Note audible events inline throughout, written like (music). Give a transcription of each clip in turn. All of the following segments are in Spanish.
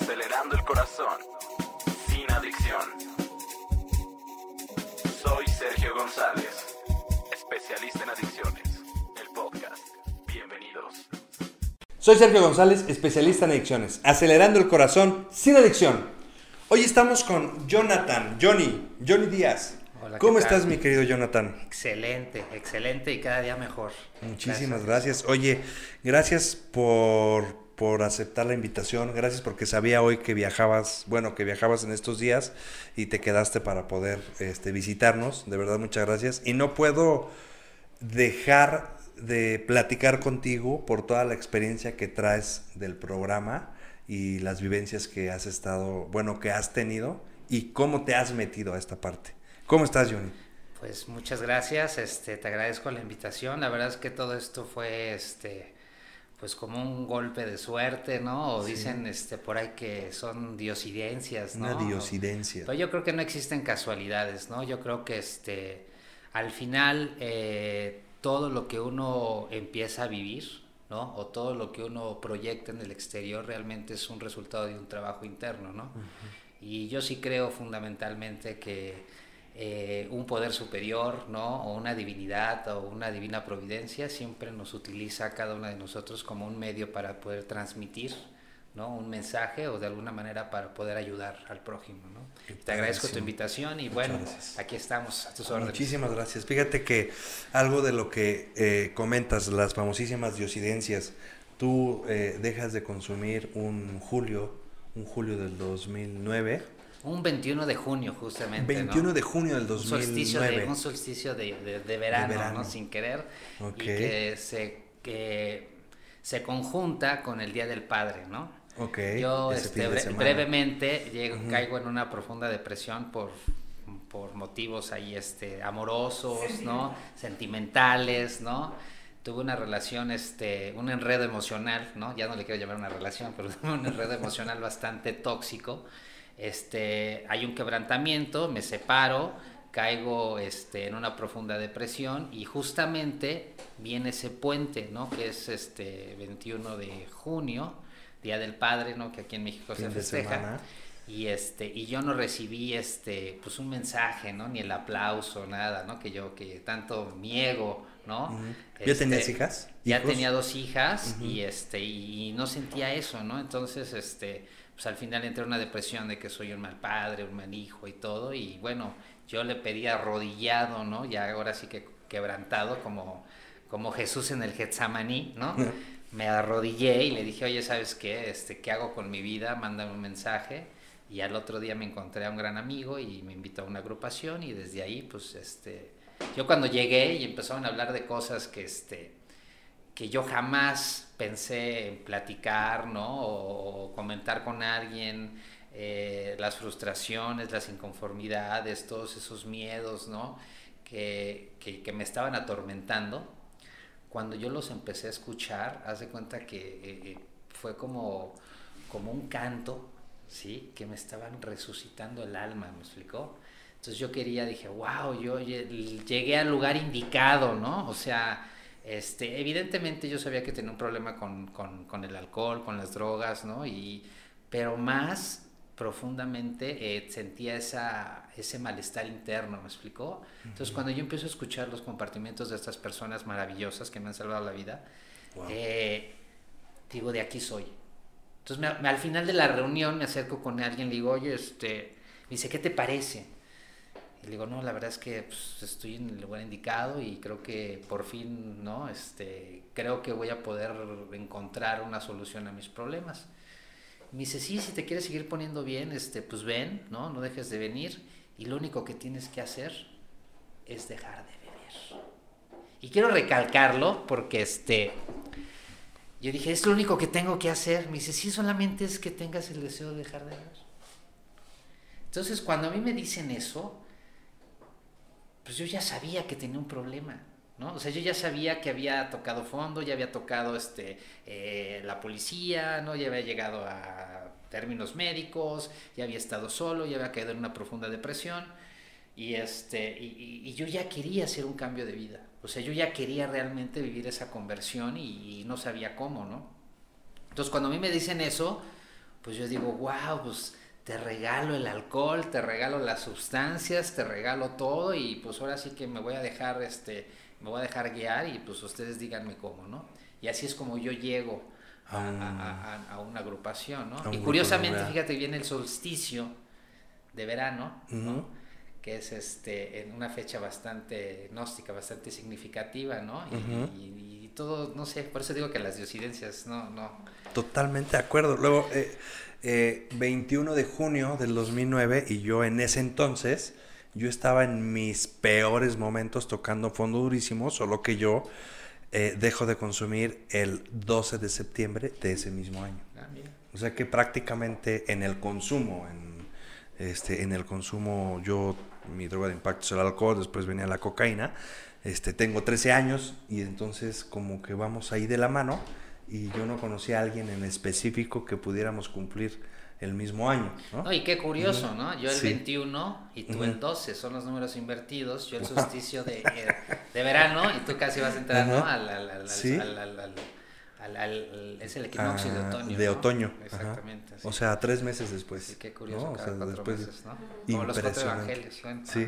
acelerando el corazón, sin adicción. Soy Sergio González, especialista en adicciones, el podcast. Bienvenidos. Soy Sergio González, especialista en adicciones, acelerando el corazón sin adicción. Hoy estamos con Jonathan, Johnny, Johnny Díaz. Hola, ¿Cómo estás, mi querido Jonathan? Excelente, excelente y cada día mejor. Muchísimas gracias. Oye, gracias por, por aceptar la invitación. Gracias porque sabía hoy que viajabas, bueno, que viajabas en estos días y te quedaste para poder este, visitarnos. De verdad, muchas gracias. Y no puedo dejar de platicar contigo por toda la experiencia que traes del programa y las vivencias que has estado, bueno, que has tenido y cómo te has metido a esta parte. ¿Cómo estás, Johnny? Pues muchas gracias, este, te agradezco la invitación. La verdad es que todo esto fue, este, pues como un golpe de suerte, ¿no? O dicen, este, por ahí que son diosidencias, ¿no? Una diosidencia. Pero yo creo que no existen casualidades, ¿no? Yo creo que, este, al final eh, todo lo que uno empieza a vivir, ¿no? O todo lo que uno proyecta en el exterior realmente es un resultado de un trabajo interno, ¿no? Y yo sí creo fundamentalmente que eh, un poder superior, ¿no? O una divinidad o una divina providencia siempre nos utiliza a cada uno de nosotros como un medio para poder transmitir, ¿no? Un mensaje o de alguna manera para poder ayudar al prójimo, ¿no? Te agradezco tu invitación y Muchas bueno, gracias. aquí estamos a tus órdenes. Muchísimas gracias. Fíjate que algo de lo que eh, comentas, las famosísimas diosidencias, tú eh, dejas de consumir un julio, un julio del 2009, Un 21 de junio justamente, 21 ¿no? de junio del un 2009. solsticio, de, un solsticio de, de- de verano, verano. ¿no? Sin querer. Ok. Y que se, que se conjunta con el Día del Padre, ¿no? Ok, Yo este, bre- brevemente llego, caigo en una profunda depresión por, por motivos ahí este, amorosos, ¿no? Sentimentales, ¿no? Tuve una relación, este, un enredo emocional, ¿no? Ya no le quiero llamar una relación, pero (laughs) un enredo emocional bastante tóxico. Este, hay un quebrantamiento, me separo, caigo este, en una profunda depresión y justamente viene ese puente, ¿no? Que es este 21 de junio, Día del Padre, ¿no? Que aquí en México Fin se festeja. Y este, y yo no recibí este, pues un mensaje, ¿no? Ni el aplauso, nada, ¿no? Que yo, que tanto niego, ¿no? Ujú. ¿Ya tenías Este, hijas? Ya tenía dos hijas y este, y no sentía eso, ¿no? Entonces, este, pues al final entré en una depresión de que soy un mal padre, un mal hijo y todo, y bueno, yo le pedí arrodillado, ¿no? Ya ahora sí que quebrantado, como, como Jesús en el Getsamaní, ¿no? Me arrodillé y le dije, oye, ¿sabes qué? Este, ¿qué hago con mi vida? Mándame un mensaje. Y al otro día me encontré a un gran amigo y me invitó a una agrupación y desde ahí, pues, este, yo cuando llegué y empezaron a hablar de cosas que, este, que yo jamás pensé en platicar, ¿no? O, comentar con alguien, eh, las frustraciones, las inconformidades, todos esos miedos, ¿no? Que, que, me estaban atormentando. Cuando yo los empecé a escuchar, haz cuenta que eh, eh, fue como, como un canto, ¿sí? Que me estaban resucitando el alma, ¿me explicó? Entonces yo quería, dije, wow, yo lle- llegué al lugar indicado, ¿no? O sea, este, evidentemente yo sabía que tenía un problema con, con, con el alcohol, con las drogas, ¿no? Y, pero más profundamente eh, sentía esa, ese malestar interno, ¿me explicó? Entonces cuando yo empiezo a escuchar los compartimientos de estas personas maravillosas que me han salvado la vida, Wow. eh, digo, de aquí soy. Entonces me- me- al final de la reunión me acerco con alguien, le digo, oye, este, me dice, ¿qué te parece? Le digo, no, la verdad es que pues, estoy en el lugar indicado y creo que por fin, ¿no? Este, creo que voy a poder encontrar una solución a mis problemas. Me dice, sí, si te quieres seguir poniendo bien, este, pues ven, ¿no? No dejes de venir y lo único que tienes que hacer es dejar de beber. Y quiero recalcarlo porque este, yo dije, es lo único que tengo que hacer. Me dice, sí, solamente es que tengas el deseo de dejar de beber. Entonces, cuando a mí me dicen eso, pues yo ya sabía que tenía un problema, ¿no? O sea, yo ya sabía que había tocado fondo, ya había tocado este, eh, la policía, ¿no? Ya había llegado a términos médicos, ya había estado solo, ya había caído en una profunda depresión y, este, y, y- yo ya quería hacer un cambio de vida. O sea, yo ya quería realmente vivir esa conversión y, y no sabía cómo, ¿no? Entonces, cuando a mí me dicen eso, pues yo digo, wow, pues te regalo el alcohol, te regalo las sustancias, te regalo todo y pues ahora sí que me voy a dejar, este, me voy a dejar guiar y pues ustedes díganme cómo, ¿no? Y así es como yo llego a, una agrupación, ¿no? Y curiosamente, fíjate, viene el solsticio de verano, ¿no? que es este en una fecha bastante gnóstica, bastante significativa, ¿no? y, todo, no sé, por eso digo que las diosidencias, no, no. Totalmente de acuerdo. Luego, eh, 21 eh, de junio del 2009, y yo en ese entonces, yo estaba en mis peores momentos tocando fondo durísimo, solo que yo eh, dejo de consumir el 12 de septiembre de ese mismo año. Ah, o sea que prácticamente en el consumo, en, este, en el consumo, yo, mi droga de impacto es el alcohol, después venía la cocaína, este, tengo 13 años y entonces como que vamos ahí de la mano y yo no conocía a alguien en específico que pudiéramos cumplir el mismo año. ¿no? y qué curioso, ¿no? Yo el 21 y tú el 12, son los números invertidos. Yo el solsticio de, eh, de, verano y tú casi vas a entrar, ¿no? Al, al, al, al, es el equinoccio de ah, otoño. De otoño. Exactamente. O sea, tres meses después. Sí, qué curioso, cada o sea, después, meses, ¿no? Como los cuatro evangelios. Sí.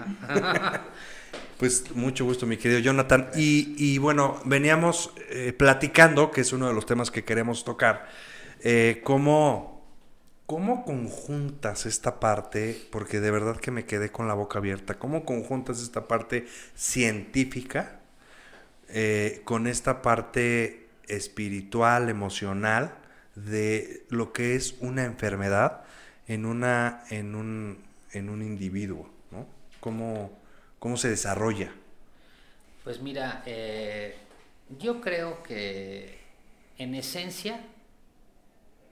(laughs) pues mucho gusto, mi querido Jonathan. Y, y bueno, veníamos eh, platicando, que es uno de los temas que queremos tocar, eh, cómo ¿Cómo conjuntas esta parte? Porque de verdad que me quedé con la boca abierta. ¿Cómo conjuntas esta parte científica eh, con esta parte espiritual, emocional de lo que es una enfermedad en, una, en, un, en un individuo? ¿no? ¿Cómo, ¿Cómo se desarrolla? Pues mira, eh, yo creo que en esencia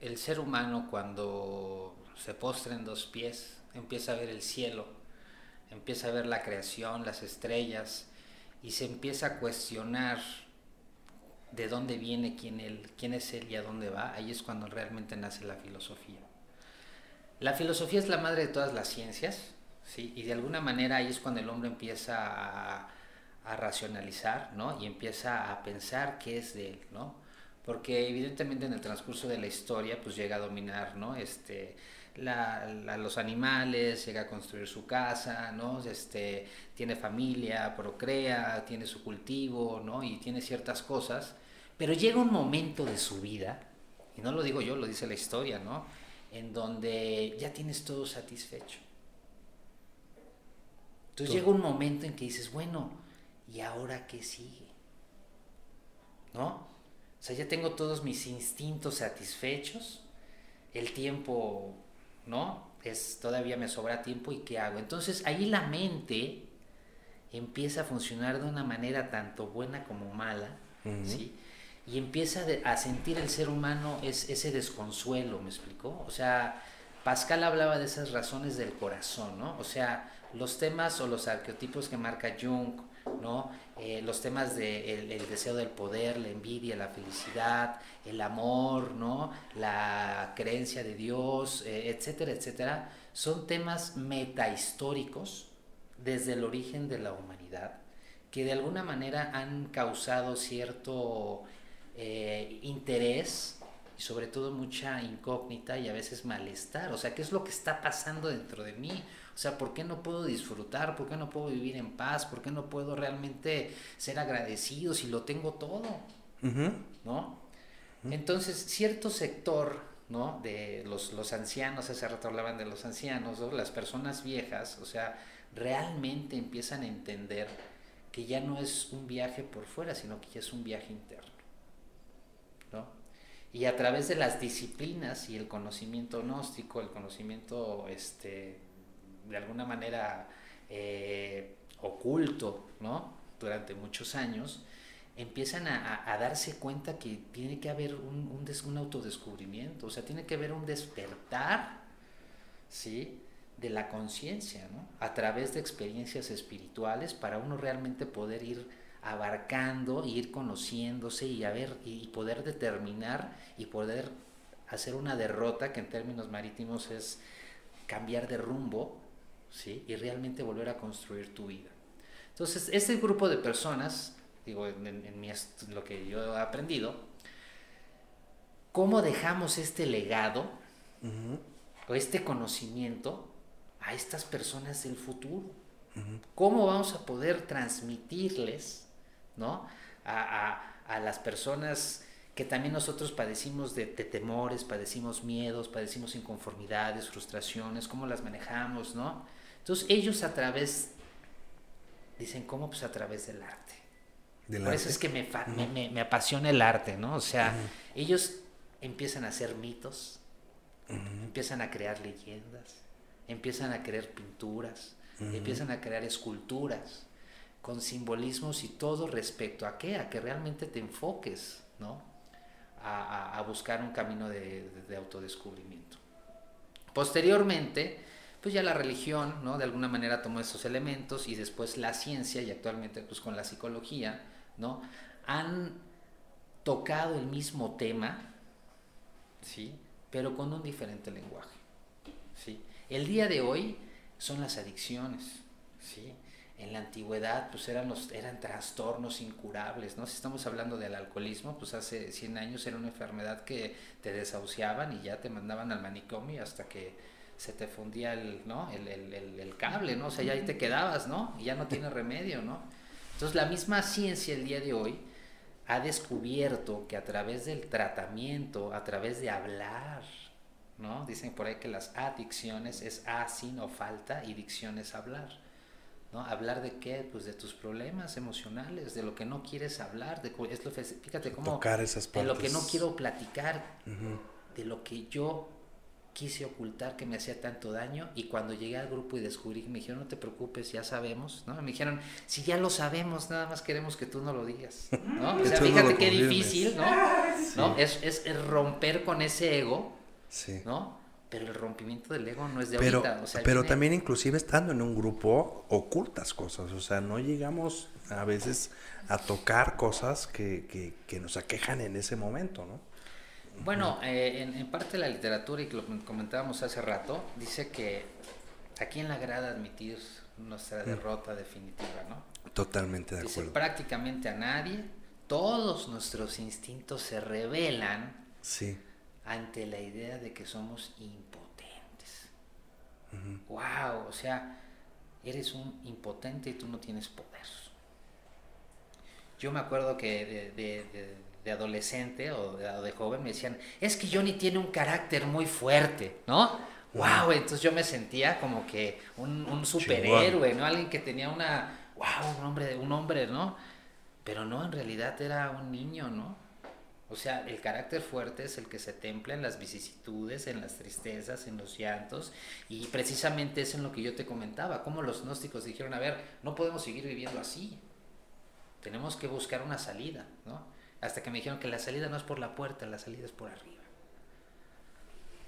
el ser humano cuando se postra en dos pies empieza a ver el cielo, empieza a ver la creación, las estrellas y se empieza a cuestionar de dónde viene, quién, él, quién es él y a dónde va, ahí es cuando realmente nace la filosofía. La filosofía es la madre de todas las ciencias, ¿sí? y de alguna manera ahí es cuando el hombre empieza a, racionalizar, ¿no? y empieza a pensar qué es de él, ¿no? porque evidentemente en el transcurso de la historia pues llega a dominar, ¿no? Este, la, los animales, llega a construir su casa, ¿no? Este, tiene familia, procrea, tiene su cultivo, ¿no? Y tiene ciertas cosas, pero llega un momento de su vida, y no lo digo yo, lo dice la historia, ¿no? En donde ya tienes todo satisfecho. Entonces llega un momento en que dices, bueno, ¿y ahora qué sigue? ¿No? O sea, ya tengo todos mis instintos satisfechos, el tiempo, ¿no? Es, todavía me sobra tiempo y ¿qué hago? Entonces ahí la mente empieza a funcionar de una manera tanto buena como mala, ¿sí? Y empieza a sentir el ser humano es, ese desconsuelo, ¿me explicó? O sea, Pascal hablaba de esas razones del corazón, ¿no? O sea, los temas o los arqueotipos que marca Jung, ¿no? Eh, los temas de el deseo del poder, la envidia, la felicidad, el amor, ¿no? la creencia de Dios, eh, etcétera, etcétera, son temas metahistóricos desde el origen de la humanidad que de alguna manera han causado cierto eh, interés y sobre todo mucha incógnita y a veces malestar. O sea, ¿qué es lo que está pasando dentro de mí? O sea, ¿por qué no puedo disfrutar? ¿Por qué no puedo vivir en paz? ¿Por qué no puedo realmente ser agradecido si lo tengo todo? ¿No? Entonces, cierto sector, ¿no? De los, los ancianos, hace rato hablaban de los ancianos, las personas viejas, o sea, realmente empiezan a entender que ya no es un viaje por fuera, sino que ya es un viaje interno. ¿no? Y a través de las disciplinas y el conocimiento gnóstico, el conocimiento este, de alguna manera eh, oculto, ¿no? Durante muchos años, empiezan a, darse cuenta que tiene que haber un, un, un, autodescubrimiento, o sea, tiene que haber un despertar, ¿sí? De la conciencia, ¿no? A través de experiencias espirituales para uno realmente poder ir abarcando, ir conociéndose y, a y poder determinar y poder hacer una derrota que en términos marítimos es cambiar de rumbo ¿sí? y realmente volver a construir tu vida. Entonces, este grupo de personas, digo, en, mi, lo que yo he aprendido, ¿cómo dejamos este legado o este conocimiento a estas personas del futuro. ¿Cómo vamos a poder transmitirles ¿no? a, las personas que también nosotros padecimos de, temores, padecimos miedos, padecimos inconformidades, frustraciones, cómo las manejamos, ¿no? Entonces ellos a través, dicen, ¿cómo? Pues a través del arte. Por eso es que me, me, apasiona el arte, ¿no? O sea, ellos empiezan a hacer mitos, empiezan a crear leyendas, empiezan a crear pinturas, empiezan a crear esculturas con simbolismos y todo respecto a qué, a que realmente te enfoques, ¿no? A, buscar un camino de, autodescubrimiento. Posteriormente, pues ya la religión, ¿no? De alguna manera tomó esos elementos y después la ciencia y actualmente pues con la psicología, ¿no? Han tocado el mismo tema, ¿sí? Pero con un diferente lenguaje, ¿sí? El día de hoy son las adicciones, ¿sí? En la antigüedad, pues eran, los, eran trastornos incurables, ¿no? Si estamos hablando del alcoholismo, pues hace 100 años era una enfermedad que te desahuciaban y ya te mandaban al manicomio hasta que se te fundía el, ¿no? el, el, el, cable, ¿no? O sea, ya ahí te quedabas, ¿no? Y ya no tiene remedio, ¿no? Entonces, la misma ciencia el día de hoy ha descubierto que a través del tratamiento, a través de hablar, ¿no? Dicen por ahí que las adicciones es a sin o falta y dicción es hablar. ¿no? ¿Hablar de qué? Pues de tus problemas emocionales, de lo que no quieres hablar, de, es lo, fíjate cómo... Tocar esas De lo que no quiero platicar, de lo que yo quise ocultar que me hacía tanto daño y cuando llegué al grupo y descubrí me dijeron no te preocupes ya sabemos no me dijeron si ya lo sabemos nada más queremos que tú no lo digas no o sea fíjate qué difícil (laughs) no, Es, es, romper con ese ego Sí. ¿No? Pero el rompimiento del ego no es de pero, ahorita. O sea, pero también inclusive estando en un grupo ocultas cosas. O sea, no llegamos a veces a tocar cosas que, que, nos aquejan en ese momento, ¿no? Bueno, eh, en, parte de la literatura, y que lo comentábamos hace rato, dice que aquí en la grada admitir nuestra derrota definitiva, ¿no? Totalmente de dice, acuerdo. prácticamente a nadie, todos nuestros instintos se revelan sí ante la idea de que somos impotentes. ¡Wow! O sea, eres un impotente y tú no tienes poder. Yo me acuerdo que de, adolescente o de, joven me decían, es que Johnny tiene un carácter muy fuerte, ¿no? ¡Wow! Entonces yo me sentía como que un, superhéroe, ¿no? Alguien que tenía una, ¡wow! Un hombre, un hombre, ¿no? Pero no, en realidad era un niño, ¿no? O sea, el carácter fuerte es el que se templa en las vicisitudes, en las tristezas, en los llantos, y precisamente es en lo que yo te comentaba, como los gnósticos dijeron, a ver, no podemos seguir viviendo así, tenemos que buscar una salida, ¿no? Hasta que me dijeron que la salida no es por la puerta, la salida es por arriba.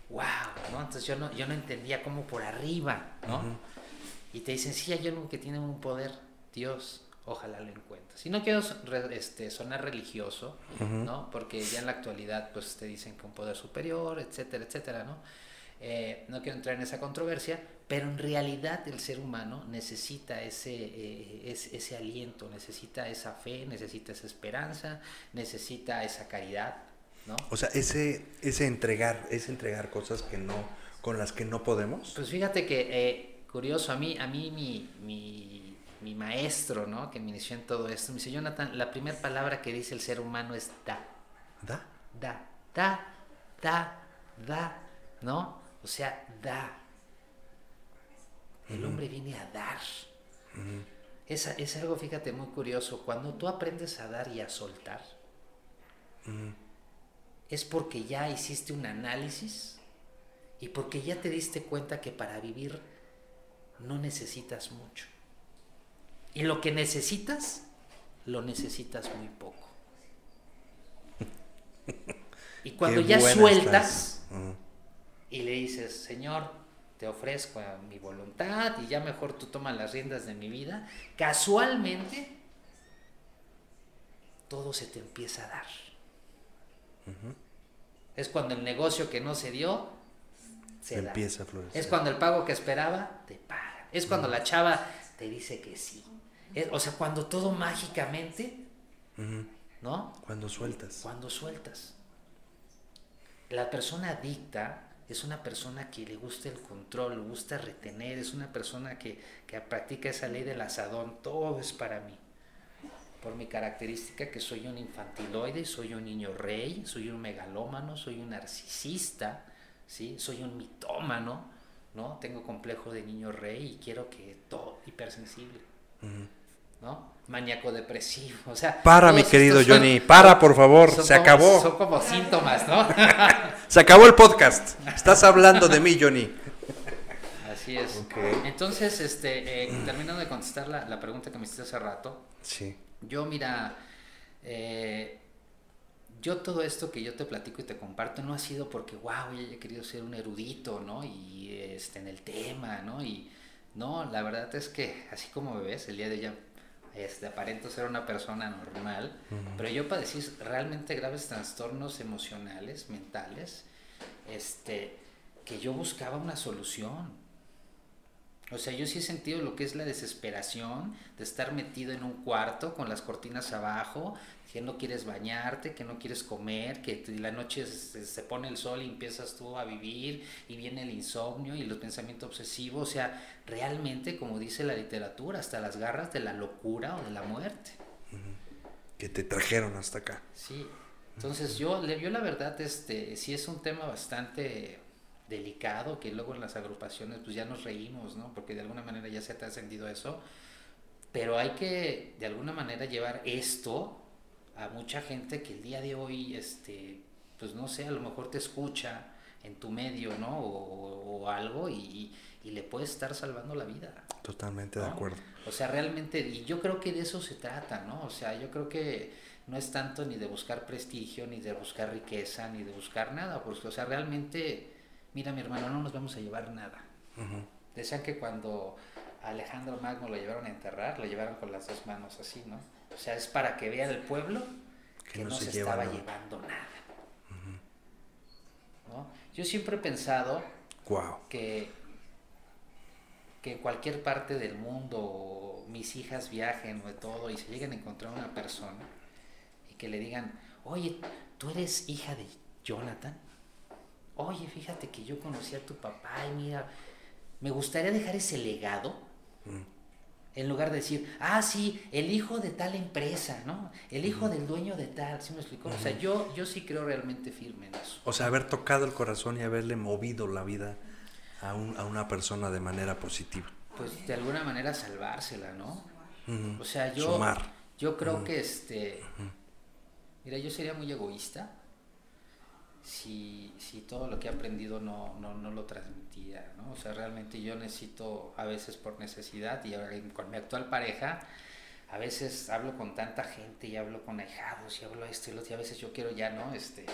¡Wow! ¿no? Entonces yo no, yo no entendía cómo por arriba, ¿no? Y te dicen, sí, hay algo que tiene un poder, Dios, ojalá lo encuentres. Y no quiero este, sonar religioso, ¿no? Porque ya en la actualidad pues te dicen que un poder superior, etcétera, etcétera, ¿no? Eh, no quiero entrar en esa controversia, pero en realidad el ser humano necesita ese, eh, ese, aliento, necesita esa fe, necesita esa esperanza, necesita esa caridad, ¿no? O sea, ese, ese entregar, ese entregar cosas que no, con las que no podemos. Pues fíjate que, eh, curioso, a mí, a mí mi, mi mi maestro, ¿no? Que me inició en todo esto, me dice, Jonathan, la primera palabra que dice el ser humano es da. ¿Da? Da, da, da, da, ¿no? O sea, da. El hombre viene a dar. es, es, algo, fíjate, muy curioso. Cuando tú aprendes a dar y a soltar, es porque ya hiciste un análisis y porque ya te diste cuenta que para vivir no necesitas mucho. Y lo que necesitas, lo necesitas muy poco. (laughs) Y cuando ya sueltas y le dices, Señor, te ofrezco mi voluntad y ya mejor tú tomas las riendas de mi vida, casualmente todo se te empieza a dar. Es cuando el negocio que no se dio se empieza a florecer. Es cuando el pago que esperaba te paga. Es cuando la chava te dice que sí o sea, cuando todo mágicamente, ¿no? Cuando sueltas. Cuando sueltas. La persona adicta es una persona que le gusta el control, le gusta retener, es una persona que, que practica esa ley del asadón, todo es para mí. Por mi característica que soy un infantiloide, soy un niño rey, soy un megalómano, soy un narcisista, ¿sí? soy un mitómano, ¿no? Tengo complejo de niño rey y quiero que todo hipersensible. ¿No? Maníaco depresivo, o sea. Para, mi querido Johnny, para, por favor, se acabó. Son como síntomas, ¿no? (laughs) se acabó el podcast. Estás hablando de mí, Johnny. Así es. Entonces, este, eh, terminando de contestar la, la, pregunta que me hiciste hace rato. Sí. Yo, mira, eh, yo todo esto que yo te platico y te comparto no ha sido porque, wow, yo he querido ser un erudito, ¿no? Y este, en el tema, ¿no? Y no, la verdad es que, así como me ves, el día de hoy este, aparento ser una persona normal, pero yo padecí realmente graves trastornos emocionales, mentales, este, que yo buscaba una solución. O sea, yo sí he sentido lo que es la desesperación de estar metido en un cuarto con las cortinas abajo, que no quieres bañarte, que no quieres comer, que la noche se, pone el sol y empiezas tú a vivir y viene el insomnio y los pensamientos obsesivos, o sea, realmente, como dice la literatura, hasta las garras de la locura o de la muerte. Que te trajeron hasta acá. Sí, entonces yo, yo la verdad, este, sí es un tema bastante delicado, que luego en las agrupaciones pues ya nos reímos, ¿no? Porque de alguna manera ya se te ha ascendido eso, pero hay que de alguna manera llevar esto a mucha gente que el día de hoy, este, pues no sé, a lo mejor te escucha en tu medio, ¿no? O, algo y, le puede estar salvando la vida. Totalmente de acuerdo. O sea, realmente, y yo creo que de eso se trata, ¿no? O sea, yo creo que no es tanto ni de buscar prestigio, ni de buscar riqueza, ni de buscar nada, porque, o sea, realmente, mira mi hermano, no nos vamos a llevar nada. Decían que cuando Alejandro Magno lo llevaron a enterrar, lo llevaron con las dos manos así, ¿no? O sea, es para que vea el pueblo que, no, se, estaba llevando nada. ¿No? Yo siempre he pensado que, que cualquier parte del mundo mis hijas viajen o de todo y se lleguen a encontrar una persona y que le digan, oye, tú eres hija de Jonathan. Oye, fíjate que yo conocí a tu papá y mira, me gustaría dejar ese legado. Mm. En lugar de decir, ah, sí, el hijo de tal empresa, ¿no? El hijo del dueño de tal, ¿sí me explicó? O sea, yo, yo sí creo realmente firme en eso. O sea, haber tocado el corazón y haberle movido la vida a, un, a una persona de manera positiva. Pues de alguna manera salvársela, ¿no? O sea, yo, yo creo que este, mira, yo sería muy egoísta si, si todo lo que he aprendido no, no, no, lo transmitía, ¿no? O sea, realmente yo necesito, a veces por necesidad, y con mi actual pareja, a veces hablo con tanta gente y hablo con ahijados y hablo esto y lo otro, y a veces yo quiero ya, ¿no? Este,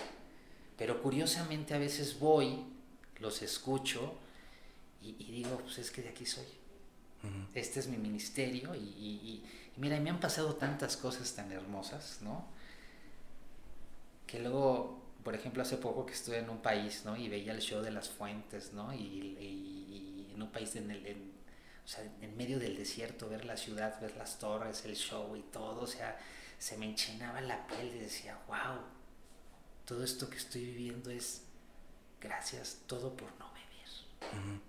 pero curiosamente a veces voy, los escucho y, digo, pues es que de aquí soy. Este es mi ministerio y, y, y mira, me han pasado tantas cosas tan hermosas, ¿no? Que luego por ejemplo, hace poco que estuve en un país, ¿no? Y veía el show de las fuentes, ¿no? Y, en un país en el, o sea, en medio del desierto, ver la ciudad, ver las torres, el show y todo, o sea, se me enchinaba la piel y decía, wow, todo esto que estoy viviendo es gracias todo por no vivir.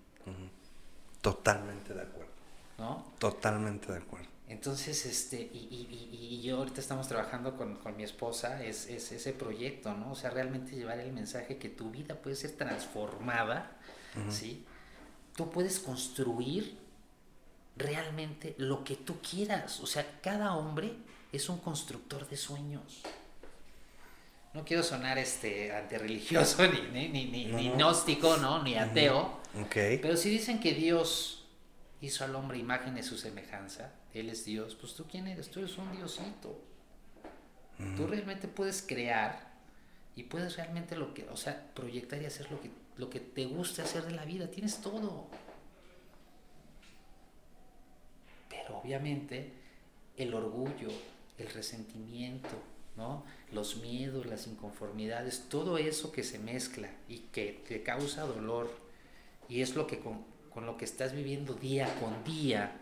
Totalmente de acuerdo. ¿No? Totalmente de acuerdo. Entonces, este, y, y, yo ahorita estamos trabajando con, con mi esposa, es, es, ese proyecto, ¿no? O sea, realmente llevar el mensaje que tu vida puede ser transformada, ¿sí? Tú puedes construir realmente lo que tú quieras. O sea, cada hombre es un constructor de sueños. No quiero sonar este antirreligioso, (laughs) ni, ni, ni, ni gnóstico, ¿no? Ni ateo. Okay. Pero si dicen que Dios hizo al hombre imagen de su semejanza, Él es Dios, pues tú quién eres, tú eres un diosito. Tú realmente puedes crear y puedes realmente lo que, o sea, proyectar y hacer lo que, lo que te guste hacer de la vida, tienes todo. Pero obviamente el orgullo, el resentimiento, ¿no? los miedos, las inconformidades, todo eso que se mezcla y que te causa dolor y es lo que con, con lo que estás viviendo día con día,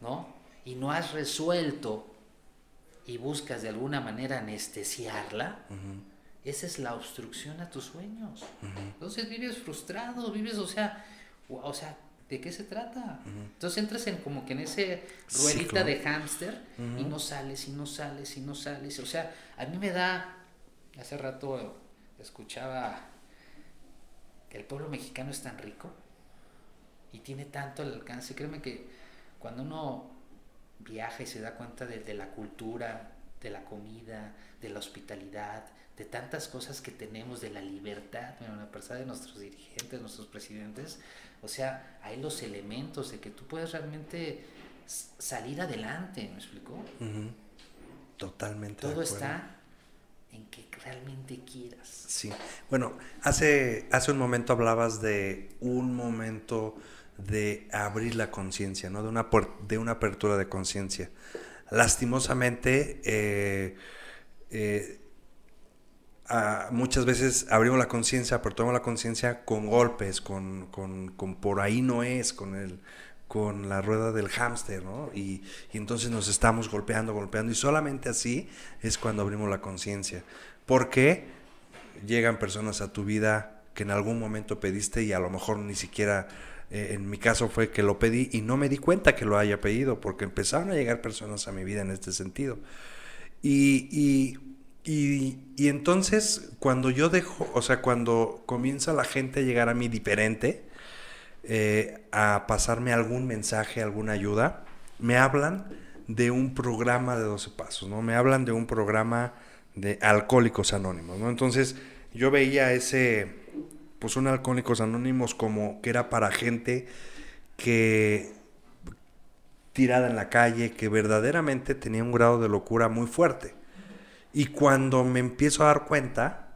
¿no? Y no has resuelto y buscas de alguna manera anestesiarla, esa es la obstrucción a tus sueños. Entonces vives frustrado, vives, o sea, o sea, ¿de qué se trata? Entonces entras en como que en ese ruedita de hámster y no sales y no sales y no sales. O sea, a mí me da, hace rato escuchaba que el pueblo mexicano es tan rico y tiene tanto el alcance. Créeme que cuando uno viaja y se da cuenta de, la cultura, de la comida, de la hospitalidad, de tantas cosas que tenemos, de la libertad, bueno, la persona de nuestros dirigentes, nuestros presidentes, o sea, hay los elementos de que tú puedes realmente salir adelante, ¿me explicó? Totalmente. Todo está en que realmente quieras. Sí. Bueno, hace, hace un momento hablabas de un momento de abrir la conciencia, ¿no? De una, de una apertura de conciencia. Lastimosamente, eh, eh, muchas veces abrimos la conciencia, aportamos la conciencia con golpes, con, por ahí no es, con el con la rueda del hámster, ¿no? Y, entonces nos estamos golpeando, golpeando, y solamente así es cuando abrimos la conciencia. Porque llegan personas a tu vida que en algún momento pediste y a lo mejor ni siquiera, eh, en mi caso fue que lo pedí y no me di cuenta que lo haya pedido, porque empezaron a llegar personas a mi vida en este sentido. y y, entonces, cuando yo dejo, o sea, cuando comienza la gente a llegar a mí diferente, eh, a pasarme algún mensaje, alguna ayuda, me hablan de un programa de 12 pasos, ¿no? Me hablan de un programa de alcohólicos anónimos, ¿no? Entonces, yo veía ese, pues un alcohólicos anónimos como que era para gente que tirada en la calle, que verdaderamente tenía un grado de locura muy fuerte. Y cuando me empiezo a dar cuenta,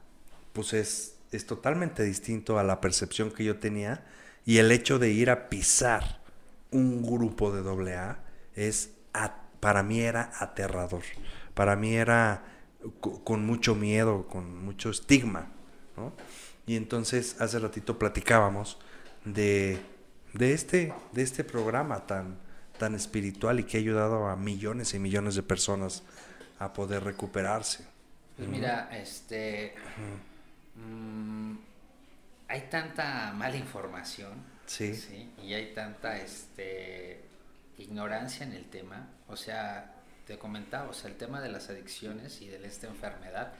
pues es, es totalmente distinto a la percepción que yo tenía. Y el hecho de ir a pisar un grupo de AA es, para mí era aterrador. Para mí era con mucho miedo, con mucho estigma. Y entonces hace ratito platicábamos de, de, este, de este programa tan, tan espiritual y que ha ayudado a millones y millones de personas a poder recuperarse. Pues mira, este mm, hay tanta mala información sí. y hay tanta este ignorancia en el tema. O sea, te comentaba, o sea, el tema de las adicciones y de esta enfermedad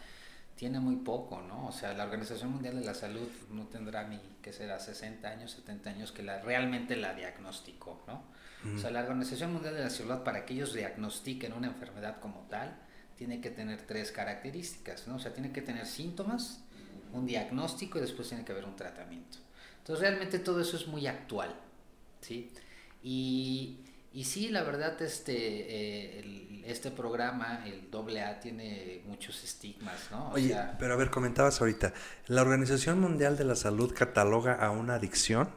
tiene muy poco, ¿no? O sea, la Organización Mundial de la Salud no tendrá ni que será 60 años, 70 años que la, realmente la diagnosticó, ¿no? O sea, la Organización Mundial de la Salud, para que ellos diagnostiquen una enfermedad como tal, tiene que tener tres características, ¿no? O sea, tiene que tener síntomas, un diagnóstico y después tiene que haber un tratamiento. Entonces, realmente todo eso es muy actual, ¿sí? Y, y sí, la verdad, este, eh, este programa, el AA, tiene muchos estigmas, ¿no? Oye, pero a ver, comentabas ahorita, ¿la Organización Mundial de la Salud cataloga a una adicción?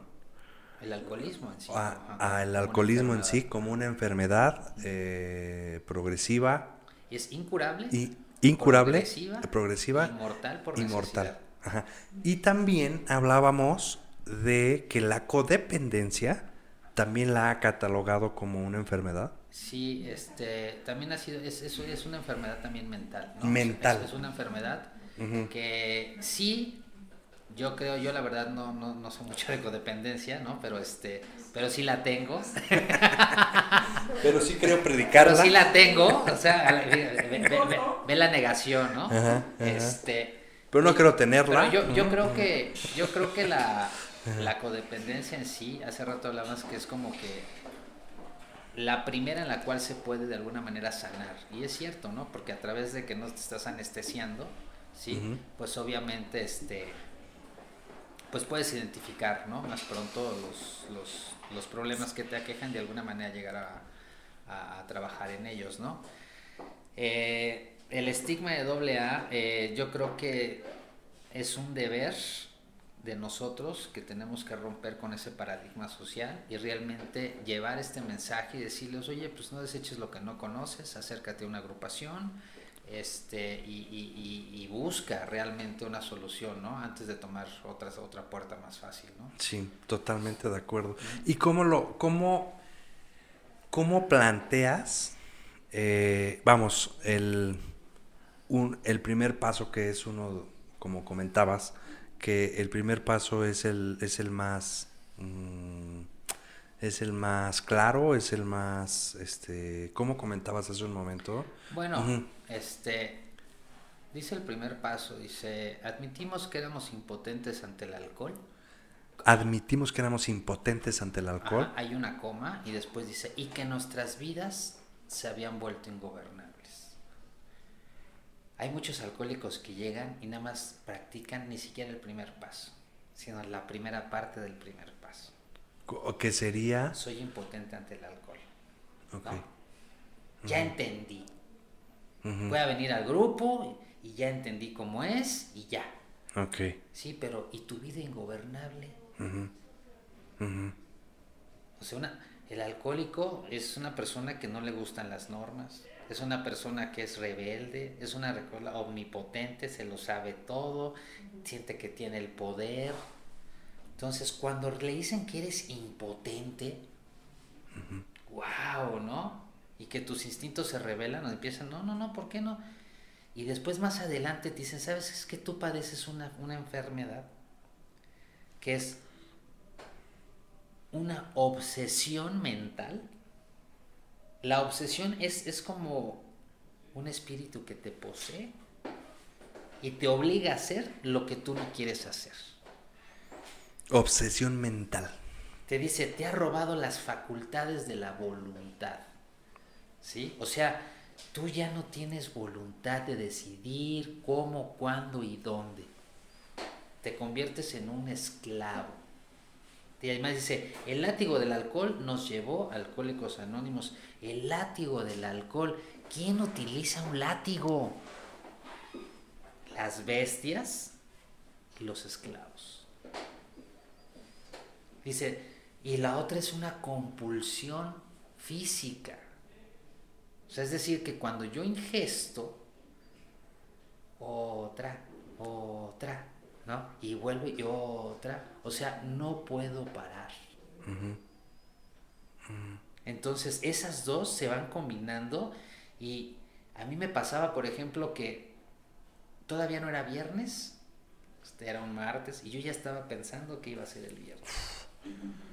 El alcoholismo en sí. A, el alcoholismo en sí como una enfermedad eh, progresiva es incurable. Y, incurable, progresiva, inmortal por inmortal. Y también hablábamos de que la codependencia también la ha catalogado como una enfermedad. Sí, este, también ha sido, es, es, una enfermedad también mental. Mental. Es, una enfermedad que sí, yo creo, yo la verdad no, no, no soy mucho de codependencia, ¿no? Pero este, pero sí la tengo. (laughs) pero sí creo predicarla. Pero sí la tengo, o sea, ve, la negación, ¿no? Este, pero no quiero tenerla. yo, yo creo que, yo creo que la, la codependencia en sí, hace rato hablabas que es como que la primera en la cual se puede de alguna manera sanar. Y es cierto, ¿no? Porque a través de que no te estás anestesiando, ¿sí? Pues obviamente, este, pues puedes identificar, ¿no? Más pronto los, los, los problemas que te aquejan de alguna manera llegar a, trabajar en ellos, ¿no? Eh, el estigma de doble A, eh, yo creo que es un deber de nosotros que tenemos que romper con ese paradigma social y realmente llevar este mensaje y decirles, oye, pues no deseches lo que no conoces, acércate a una agrupación, este, y, busca realmente una solución, ¿no? Antes de tomar otra, otra puerta más fácil, ¿no? Sí, totalmente de acuerdo. ¿Y cómo lo, cómo, cómo planteas, eh, vamos, el, un, el primer paso que es uno como comentabas, que el primer paso es el, es el más... mm, es el más claro, es el más, este, ¿cómo comentabas hace un momento? Bueno, este, dice el primer paso, dice, admitimos que éramos impotentes ante el alcohol. Admitimos que éramos impotentes ante el alcohol. Ajá, hay una coma y después dice, y que nuestras vidas se habían vuelto ingobernables. Hay muchos alcohólicos que llegan y nada más practican ni siquiera el primer paso, sino la primera parte del primer paso. ¿Qué sería? Soy impotente ante el alcohol. Ok. ¿no? Ya entendí. Voy a venir al grupo y ya entendí cómo es y ya. Ok. Sí, pero ¿y tu vida ingobernable? Ujú. Ujú. O sea, una- el alcohólico es una persona que no le gustan las normas, es una persona que es rebelde, es una persona omnipotente, se lo sabe todo, siente que tiene el poder. Entonces, cuando le dicen que eres impotente, wow, ¿no? Y que tus instintos se revelan o empiezan, no, no, no, ¿por qué no? Y después más adelante te dicen, ¿sabes? Es que tú padeces una, una enfermedad que es una obsesión mental. La obsesión es, es como un espíritu que te posee y te obliga a hacer lo que tú no quieres hacer. Obsesión mental. Te dice, te ha robado las facultades de la voluntad. ¿Sí? O sea, tú ya no tienes voluntad de decidir cómo, cuándo y dónde. Te conviertes en un esclavo. Y además dice, el látigo del alcohol nos llevó Alcohólicos Anónimos. El látigo del alcohol. ¿Quién utiliza un látigo? Las bestias y los esclavos. Dice, y la otra es una compulsión física. O sea, es decir, que cuando yo ingesto, otra, otra, ¿no? Y vuelvo y otra. O sea, no puedo parar. Entonces, esas dos se van combinando y a mí me pasaba, por ejemplo, que todavía no era viernes, este era un martes, y yo ya estaba pensando que iba a ser el viernes. (laughs)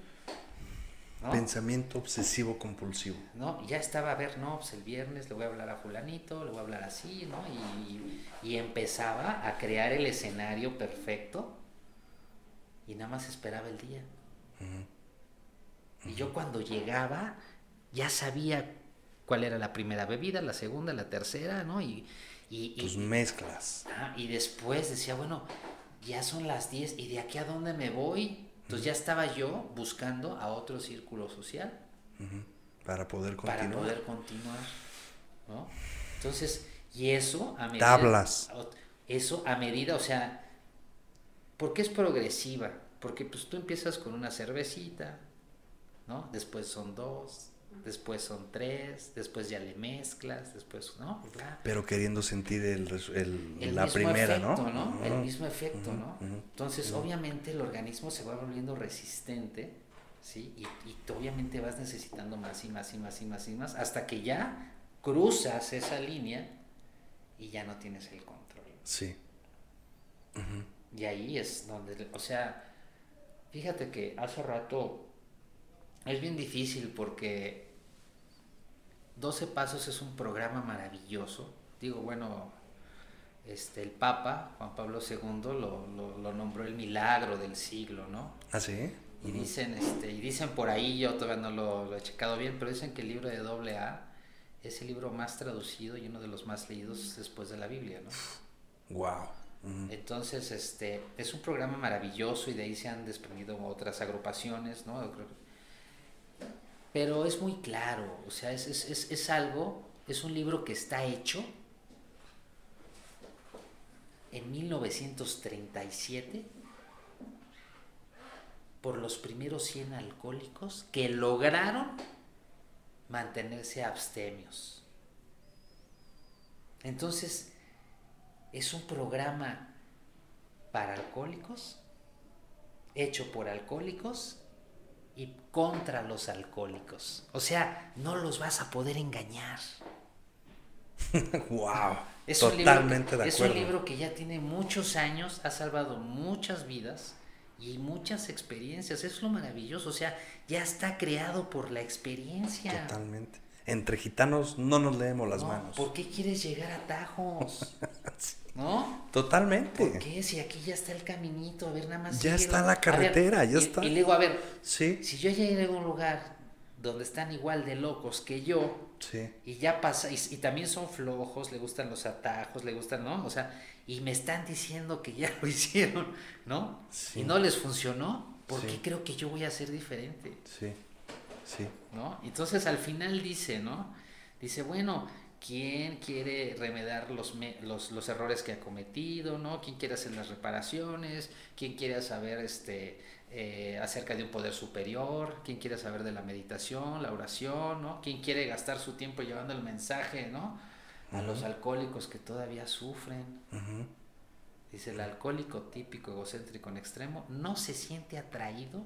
¿no? Pensamiento obsesivo compulsivo. ¿no? Y ya estaba a ver, no, pues el viernes le voy a hablar a fulanito, le voy a hablar así, ¿no? Y, y empezaba a crear el escenario perfecto y nada más esperaba el día. Y yo cuando llegaba ya sabía cuál era la primera bebida, la segunda, la tercera, ¿no? Y, y, y- Tus mezclas. Ah, y después decía, bueno, ya son las 10 y de aquí a dónde me voy. Entonces ya estaba yo buscando a otro círculo social. Para poder para continuar. poder continuar. ¿no? Entonces, y eso a medida. Tablas. Eso a medida, o sea, ¿por qué es progresiva? Porque pues tú empiezas con una cervecita, ¿no? Después son dos, después son tres, después ya le mezclas, después, ¿no? Bla. Pero queriendo sentir el, el- el la mismo primera, efecto, ¿no? El Ujú. mismo efecto, ¿no? Entonces, obviamente, el organismo se va volviendo resistente, ¿sí? Y, y tú obviamente vas necesitando más y más y más y más y más, hasta que ya cruzas esa línea y ya no tienes el control. Sí. Y ahí es donde, o sea, fíjate que hace rato es bien difícil porque 12 Pasos es un programa maravilloso. Digo, bueno, este, el Papa, Juan Pablo II, lo, lo- lo nombró el milagro del siglo, ¿no? ¿Ah, sí? Y dicen, este, y dicen por ahí, yo todavía no lo, lo he checado bien, pero dicen que el libro de doble A es el libro más traducido y uno de los más leídos después de la Biblia, ¿no? Wow. Entonces, este, es un programa maravilloso y de ahí se han desprendido otras agrupaciones, ¿no? Pero es muy claro, o sea, es, es, es, es algo, es un libro que está hecho en 1937 por los primeros 100 alcohólicos que lograron mantenerse abstemios. Entonces, es un programa para alcohólicos, hecho por alcohólicos contra los alcohólicos. O sea, no los vas a poder engañar. (laughs) wow. Es Totalmente un libro, de Es un acuerdo. libro que ya tiene muchos años, ha salvado muchas vidas y muchas experiencias. Es lo maravilloso. O sea, ya está creado por la experiencia. Totalmente. Entre gitanos no nos leemos las No, manos. ¿Por qué quieres llegar a tajos? (laughs) ¿No? Totalmente. ¿Por qué? Si aquí ya está el caminito, a ver, nada más. Ya está la ver, carretera, ya y- está. Y le digo, a ver, Sí, si yo llegué a un lugar donde están igual de locos que yo, sí. y ya pasa, y, y también son flojos, le gustan los atajos, le gustan, ¿no? O sea, y me están diciendo que ya lo (laughs) hicieron, ¿no? Sí. Y no les funcionó, ¿por Sí. qué creo que yo voy a ser diferente? Sí, sí. ¿no? Entonces al final dice, ¿no? Dice, bueno, ¿quién quiere remediar los, los, los errores que ha cometido, ¿no? ¿Quién quiere hacer las reparaciones? ¿Quién quiere saber este, eh, acerca de un poder superior? ¿Quién quiere saber de la meditación, la oración, ¿no? ¿Quién quiere gastar su tiempo llevando el mensaje, ¿no? A los alcohólicos que todavía sufren. Dice, el alcohólico típico, egocéntrico en extremo, no se siente atraído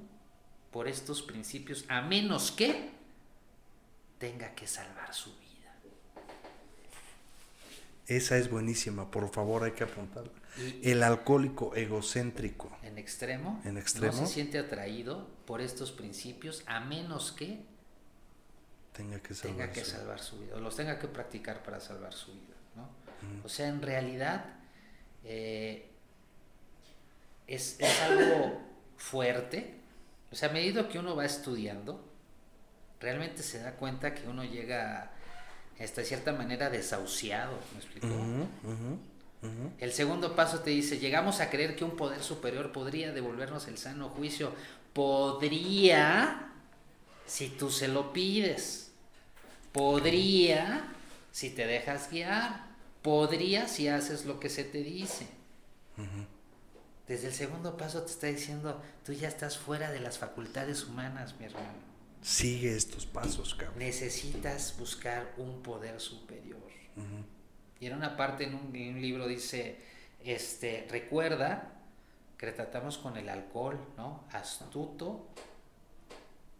por estos principios a menos que tenga que salvar su vida. Esa es buenísima, por favor hay que apuntarla. Y El alcohólico egocéntrico. en extremo, En extremo. no se siente atraído por estos principios a menos que Tenga que salvar tenga que su- salvar su vida, o los tenga que practicar para salvar su vida. ¿no? O sea, en realidad eh, es, es algo fuerte. O sea, a medida que uno va estudiando, realmente se da cuenta que uno llega hasta cierta manera desahuciado. ¿Me ujú. El segundo paso te dice, llegamos a creer que un poder superior podría devolvernos el sano juicio. Podría si tú se lo pides. Podría si te dejas guiar. Podría si haces lo que se te dice. Desde el segundo paso te está diciendo, tú ya estás fuera de las facultades humanas, mi hermano. Sigue estos pasos, cabrón. Necesitas buscar un poder superior. Y en una parte en un, en un libro dice, este, recuerda que tratamos con el alcohol, ¿no? Astuto,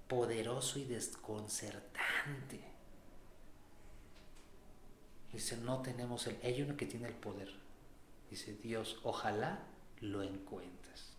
poderoso y desconcertante. Dice, no tenemos el, hay uno que tiene el poder. Dice, Dios, ojalá lo encuentres.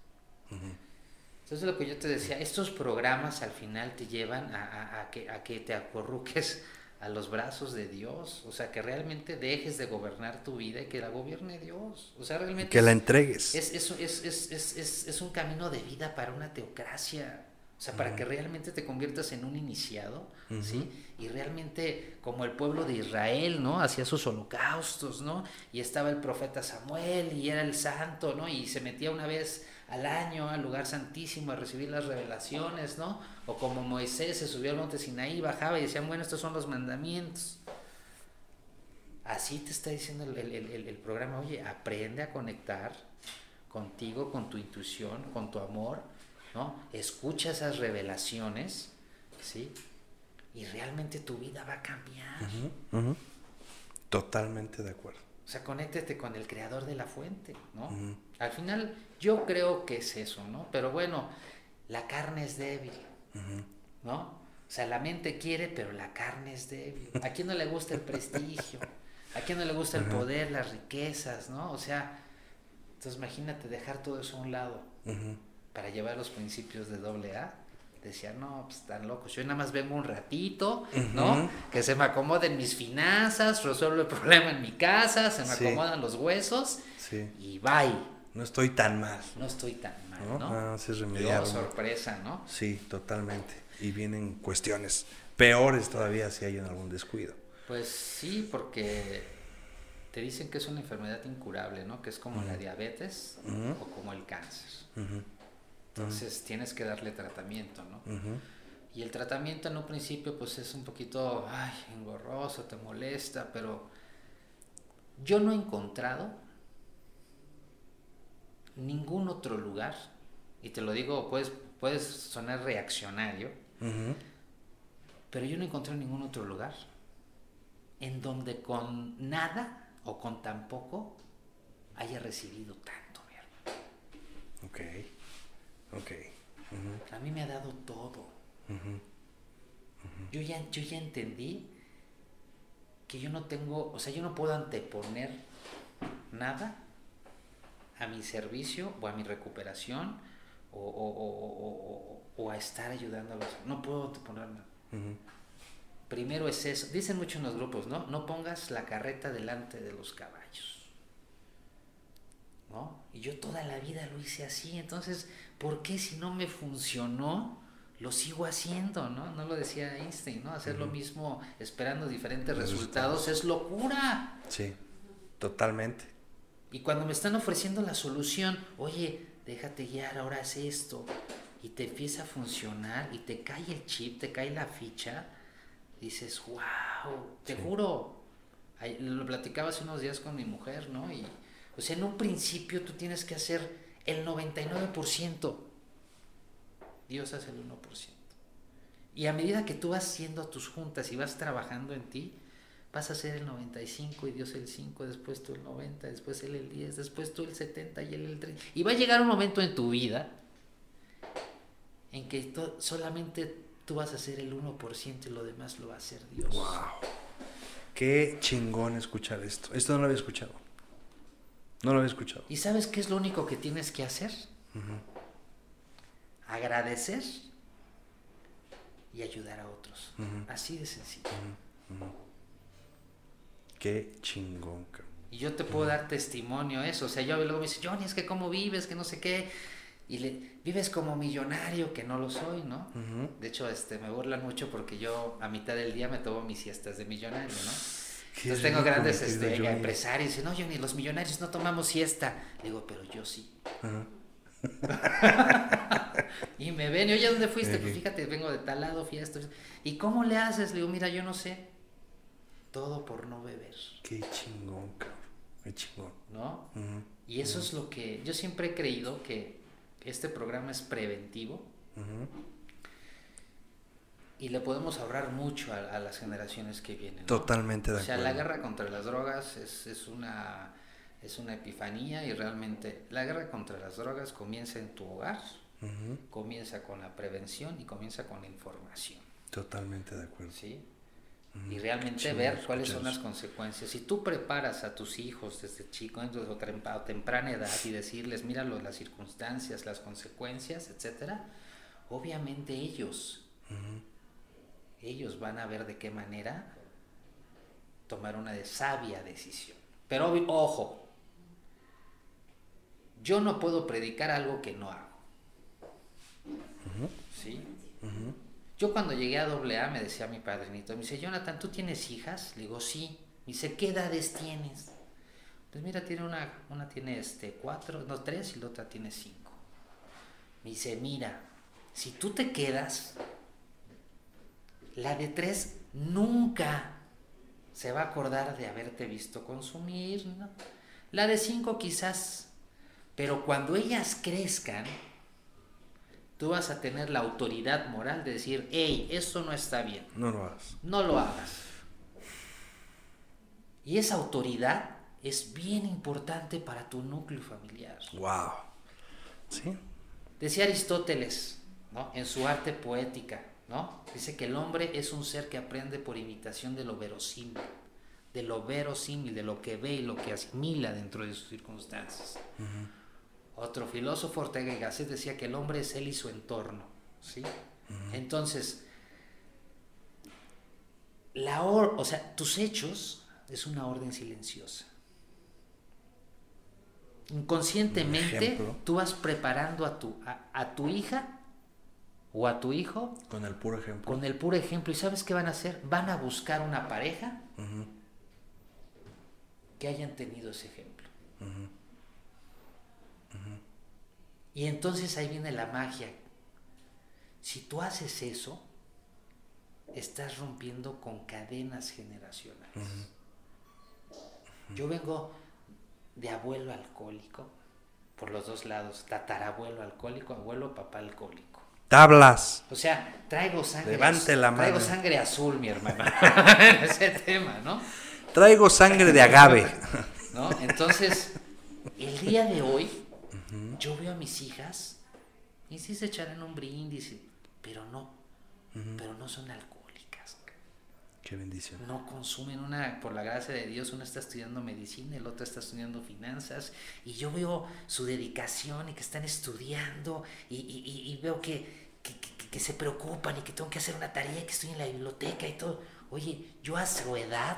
Entonces lo que yo te decía, estos programas al final te llevan a, a- a que, a que te acorruques a los brazos de Dios, o sea, que realmente dejes de gobernar tu vida y que la gobierne Dios. O sea, realmente Que la es- entregues. es, es, es, es, es, es- es un camino de vida para una teocracia. O sea, para que realmente te conviertas en un iniciado, ¿sí? Y realmente, como el pueblo de Israel, ¿no? Hacía sus holocaustos, ¿no? Y estaba el profeta Samuel y era el santo, ¿no? Y se metía una vez al año al lugar santísimo a recibir las revelaciones, ¿no? O como Moisés se subió al monte Sinaí, bajaba y decían, bueno, estos son los mandamientos. Así te está diciendo el, el- el- el programa, oye, aprende a conectar contigo, con tu intuición, con tu amor, ¿no? Escucha esas revelaciones, ¿sí? Y realmente tu vida va a cambiar. Ujú. Totalmente de acuerdo. O sea, conéctate con el creador de la fuente, ¿no? Ujú. Al final, yo creo que es eso, ¿no? Pero bueno, la carne es débil, ¿no? O sea, la mente quiere, pero la carne es débil. ¿A quién no le gusta el prestigio? ¿A quién no le gusta el poder, las riquezas, ¿no? O sea, entonces imagínate dejar todo eso a un lado para llevar los principios de doble A. Decía, no, pues están locos. Yo nada más vengo un ratito, ¿no? Que se me acomoden mis finanzas, resuelvo el problema en mi casa, se me Sí. acomodan los huesos Sí. y bye. No estoy tan mal. No estoy tan mal, ¿no? ¿no? Ah, sí, remediar. sorpresa, ¿no? Sí, totalmente. Y vienen cuestiones peores todavía si hay en algún descuido. Pues sí, porque te dicen que es una enfermedad incurable, ¿no? Que es como la diabetes o como el cáncer. Entonces tienes que darle tratamiento, ¿no? Y el tratamiento en un principio pues es un poquito, ay, engorroso, te molesta, pero yo no he encontrado ningún otro lugar, y te lo digo, pues puedes sonar reaccionario, pero yo no encontré ningún otro lugar en donde con nada o con tan poco haya recibido tanto, mi hermano. Ok. Ok. A mí me ha dado todo. Yo ya, yo ya entendí que yo no tengo, o sea, yo no puedo anteponer nada a mi servicio o a mi recuperación o, o, o, o a estar ayudando a los... No puedo nada. Primero es eso. Dicen mucho en los grupos, ¿no? No pongas la carreta delante de los caballos. ¿No? Y yo toda la vida lo hice así. Entonces, ¿por qué si no me funcionó, lo sigo haciendo, ¿no? No lo decía Einstein, ¿no? Hacer lo mismo esperando diferentes resultados. es locura. Sí, totalmente. Y cuando me están ofreciendo la solución, oye, déjate guiar, ahora es esto, y te empieza a funcionar y te cae el chip, te cae la ficha, dices, wow, te juro. lo platicaba hace unos días con mi mujer, ¿no? Y, o sea, en un principio tú tienes que hacer el 99%. Dios hace el 1%. Y a medida que tú vas haciendo tus juntas y vas trabajando en ti, vas a hacer el 95 y Dios el 5, después tú el 90, después él el 10, después tú el 70 y él el 30. Y va a llegar un momento en tu vida en que solamente tú vas a hacer el 1% y lo demás lo va a hacer Dios. ¡Wow! Qué chingón escuchar esto. Esto no lo había escuchado. No lo había escuchado. ¿Y sabes qué es lo único que tienes que hacer? Agradecer y ayudar a otros. Así de sencillo. Qué chingón. Y yo te puedo dar testimonio a eso. O sea, yo luego me dice, Johnny, es que cómo vives, que no sé qué y le vives como millonario que no lo soy, ¿no? De hecho, este me burlan mucho porque yo a mitad del día me tomo mis siestas de millonario, ¿no? Entonces tengo grandes este, empresarios y dicen, no, ni los millonarios no tomamos siesta. Le digo, pero yo sí. (laughs) y me ven, y oye, ¿dónde fuiste? Pues fíjate, vengo de tal lado, fiesta. ¿Y cómo le haces? Le digo, mira, yo no sé. Todo por no beber. Qué chingón, cabrón. Qué chingón. ¿No? Y eso es lo que yo siempre he creído que este programa es preventivo y le podemos ahorrar mucho a, las generaciones que vienen. Totalmente de acuerdo. O sea, la guerra contra las drogas es, una, es una epifanía y realmente la guerra contra las drogas comienza en tu hogar, comienza con la prevención y comienza con la información. Totalmente de acuerdo. Sí y realmente ver cuáles son las consecuencias. Si tú preparas a tus hijos desde chico, desde a temprana edad y decirles, míralo, las circunstancias, las consecuencias, etcétera, obviamente ellos, ellos van a ver de qué manera tomar una de sabia decisión. Pero ojo, yo no puedo predicar algo que no hago. ¿Sí? Yo cuando llegué a AA me decía mi padrinito, me dice, Jonathan, ¿tú tienes hijas? Le digo, sí. Me dice, ¿qué edades tienes? Pues mira, tiene una, una tiene este cuatro, no, tres y la otra tiene cinco. Me dice, mira, si tú te quedas, la de tres nunca se va a acordar de haberte visto consumir, ¿no? La de cinco quizás, pero cuando ellas crezcan, tú vas a tener la autoridad moral de decir, hey, eso no está bien. No lo hagas. No lo hagas. Y esa autoridad es bien importante para tu núcleo familiar. Wow. ¿Sí? Decía Aristóteles, ¿no? En su arte poética, ¿no? Dice que el hombre es un ser que aprende por imitación de lo verosímil, de lo verosímil, de lo que ve y lo que asimila dentro de sus circunstancias. Otro filósofo, Ortega y Gasset, decía que el hombre es él y su entorno. ¿sí? Entonces, la o sea, tus hechos es una orden silenciosa. Inconscientemente tú vas preparando a tu, a, tu hija o a tu hijo. Con el puro ejemplo. Con el puro ejemplo. ¿Y sabes qué van a hacer? Van a buscar una pareja que hayan tenido ese ejemplo. Y entonces ahí viene la magia. Si tú haces eso, estás rompiendo con cadenas generacionales. Yo vengo de abuelo alcohólico, por los dos lados, tatarabuelo alcohólico, abuelo, papá alcohólico. Tablas. O sea, traigo sangre. Levante la Traigo sangre azul, mi hermano. (laughs) Ese tema, ¿no? Traigo sangre de agave. ¿No? Entonces, el día de hoy, yo veo a mis hijas y sí se echarán un brindis, pero no, pero no son alcohólicas. Qué bendición. No consumen una, por la gracia de Dios, uno está estudiando medicina, el otro está estudiando finanzas, y yo veo su dedicación y que están estudiando, y, y- y veo que, que, que- que se preocupan y que tengo que hacer una tarea, que estoy en la biblioteca y todo. Oye, yo a su edad,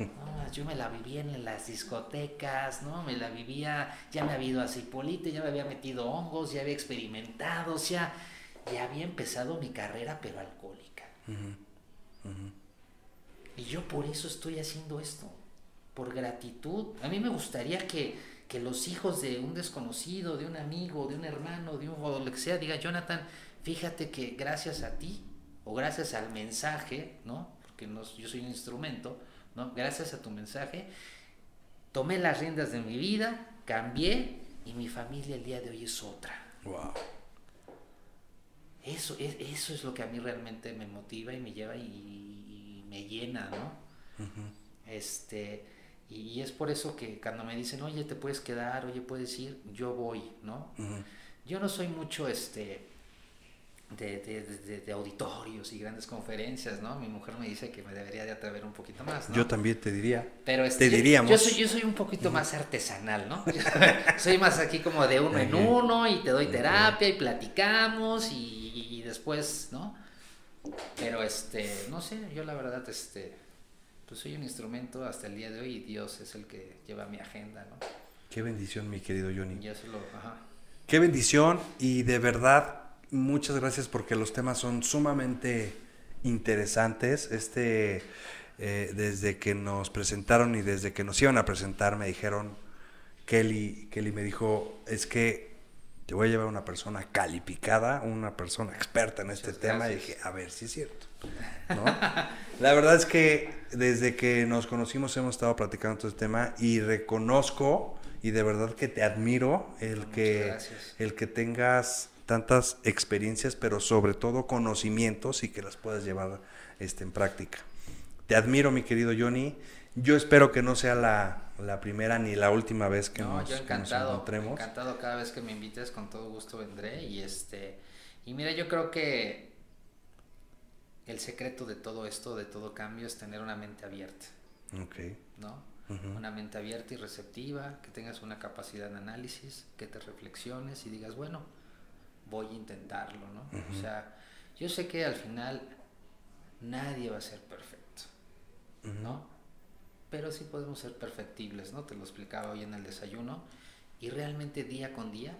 (laughs) no, yo me la vivía en las discotecas, ¿no? Me la vivía, ya me había ido a Cipolite, ya me había metido hongos, ya había experimentado, o sea, ya había empezado mi carrera, pero alcohólica. Y yo por eso estoy haciendo esto, por gratitud. A mí me gustaría que, que los hijos de un desconocido, de un amigo, de un hermano, de un o lo que sea, diga, Jonathan, fíjate que gracias a ti, o gracias al mensaje, ¿no? Porque no- yo soy un instrumento, ¿no? Gracias a tu mensaje, tomé las riendas de mi vida, cambié y mi familia el día de hoy es otra. Wow. Eso es, eso es lo que a mí realmente me motiva y me lleva y, y me llena, ¿no? Este, y, y es por eso que cuando me dicen, oye, te puedes quedar, oye, puedes ir, yo voy, ¿no? Yo no soy mucho, este, de, de, de- de auditorios y grandes conferencias, ¿no? Mi mujer me dice que me debería de atrever un poquito más, ¿no? Yo también te diría. Pero este, Te yo- diríamos. Yo soy, yo soy un poquito más artesanal, ¿no? (laughs) soy más aquí como de uno en uno y te doy terapia y platicamos y, y después, ¿no? Pero este, no sé, yo la verdad, este, pues soy un instrumento hasta el día de hoy y Dios es el que lleva mi agenda, ¿no? Qué bendición, mi querido Johnny. Y eso lo, ajá. Qué bendición y de verdad muchas gracias porque los temas son sumamente interesantes. Este, eh, desde que nos presentaron y desde que nos iban a presentar me dijeron, Kelly, Kelly me dijo, es que te voy a llevar una persona calificada, una persona experta en este Muchas tema. Y dije, a ver si es cierto. ¿no? (laughs) La verdad es que desde que nos conocimos hemos estado platicando todo este tema y reconozco y de verdad que te admiro el Muchas que gracias. el que tengas tantas experiencias, pero sobre todo conocimientos y que las puedas llevar este, en práctica. Te admiro, mi querido Johnny. Yo espero que no sea la, la primera ni la última vez que, no, nos, yo que nos encantado, encontremos. encantado cada vez que me invites, con todo gusto vendré y este, y mira, yo creo que el secreto de todo esto, de todo cambio, es tener una mente abierta, Ok. ¿no? Una mente abierta y receptiva, que tengas una capacidad de análisis, que te reflexiones y digas, bueno, voy a intentarlo, ¿no? O sea, yo sé que al final nadie va a ser perfecto, ¿no? Pero sí podemos ser perfectibles, ¿no? Te lo explicaba hoy en el desayuno. Y realmente día con día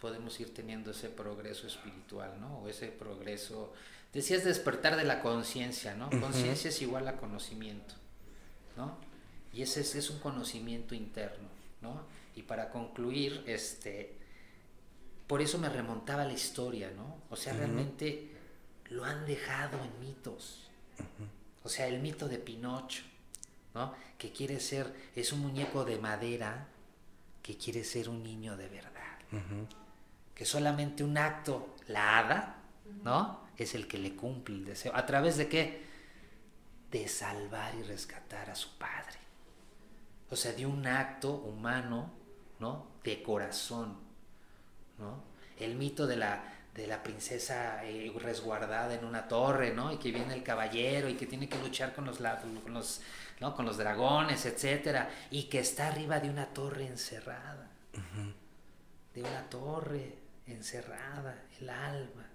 podemos ir teniendo ese progreso espiritual, ¿no? O ese progreso... Decías despertar de la conciencia, ¿no? Conciencia es igual a conocimiento, ¿no? Y ese es, es un conocimiento interno, ¿no? Y para concluir, este... Por eso me remontaba la historia, ¿no? O sea, realmente lo han dejado en mitos. O sea, el mito de Pinocho, ¿no? Que quiere ser, es un muñeco de madera que quiere ser un niño de verdad. Que solamente un acto, la hada, ¿no? Es el que le cumple el deseo. ¿A través de qué? De salvar y rescatar a su padre. O sea, de un acto humano, ¿no? De corazón, ¿no? El mito de la, de la princesa eh, resguardada en una torre, ¿no? Y que viene el caballero y que tiene que luchar con los, con los, ¿no? con los dragones, etcétera, y que está arriba de una torre encerrada. De una torre encerrada, el alma.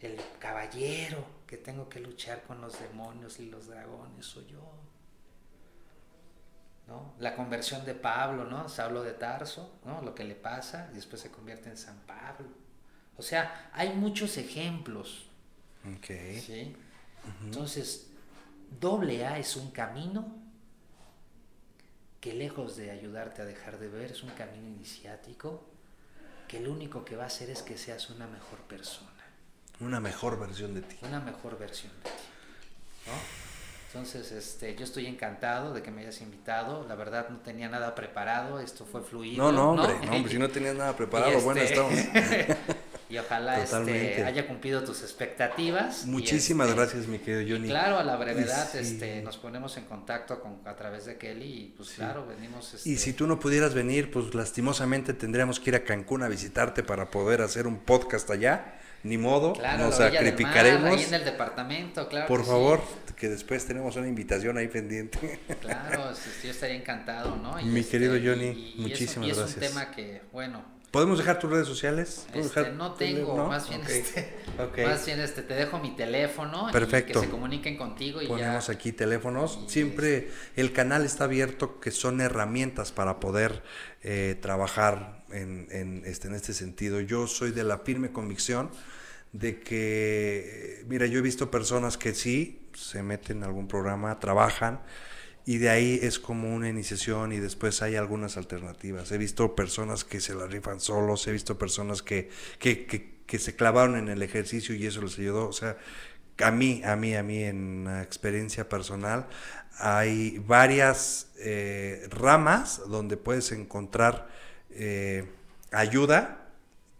El caballero que tengo que luchar con los demonios y los dragones soy yo. ¿No? La conversión de Pablo, ¿no? Saulo de Tarso, ¿no? Lo que le pasa y después se convierte en San Pablo. O sea, hay muchos ejemplos, Ok. ¿sí? Entonces, doble A es un camino que lejos de ayudarte a dejar de ver, es un camino iniciático que lo único que va a hacer es que seas una mejor persona Una mejor versión de ti. una mejor versión de ti. ¿no? Entonces, este, yo estoy encantado de que me hayas invitado. La verdad no tenía nada preparado, esto fue fluido. No, no, hombre, no, hombre, si no tenías nada (laughs) preparado, bueno, este, estamos. (laughs) y ojalá este, haya cumplido tus expectativas. Muchísimas este, gracias, mi querido y Johnny. claro, a la brevedad este, nos ponemos en contacto con, a través de Kelly y pues claro, venimos... Y este, si tú no pudieras venir, pues lastimosamente tendríamos que ir a Cancún a visitarte para poder hacer un podcast allá. ni modo, Claro, nos mar, sacrificaremos. ahí en el departamento, claro. Por sí. Que después tenemos una invitación ahí pendiente. Claro, (laughs) yo estaría encantado, ¿no? Y Mi querido Johnny, y- y muchísimas es, un- y gracias. es un tema que, bueno, ¿Podemos dejar tus redes sociales? ¿Puedo este, dejar no tengo, más bien este, más bien este, te dejo mi teléfono Perfecto. y que se comuniquen contigo y Ponemos ya. aquí teléfonos. Y Siempre el canal está abierto, que son herramientas para poder eh, trabajar en, en, este, en este sentido. Yo soy de la firme convicción de que, mira, yo he visto personas que sí se meten en algún programa, trabajan y de ahí es como una iniciación y después hay algunas alternativas. He visto personas que se la rifan solos, he visto personas que, que, que, que se clavaron en el ejercicio y eso les ayudó. O sea, a mí, a mí, a mí en experiencia personal, hay varias eh, ramas donde puedes encontrar eh, ayuda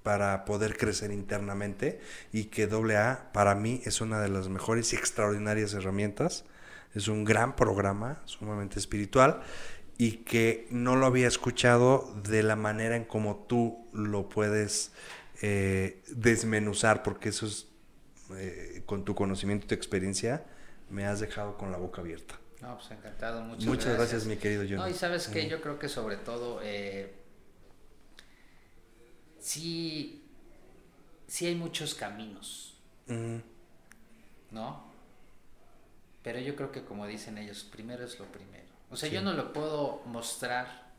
para poder crecer internamente y que AA para mí es una de las mejores y extraordinarias herramientas. Es un gran programa, sumamente espiritual y que no lo había escuchado de la manera en como tú lo puedes eh, desmenuzar, porque eso es eh, con tu conocimiento y tu experiencia, me has dejado con la boca abierta. No, pues encantado, muchas, Muchas gracias, mi querido Johnny. No, y sabes que yo creo que sobre todo, eh, sí, sí hay muchos caminos, ¿no? Pero yo creo que como dicen ellos, primero es lo primero. O sea, Sí. yo no le puedo mostrar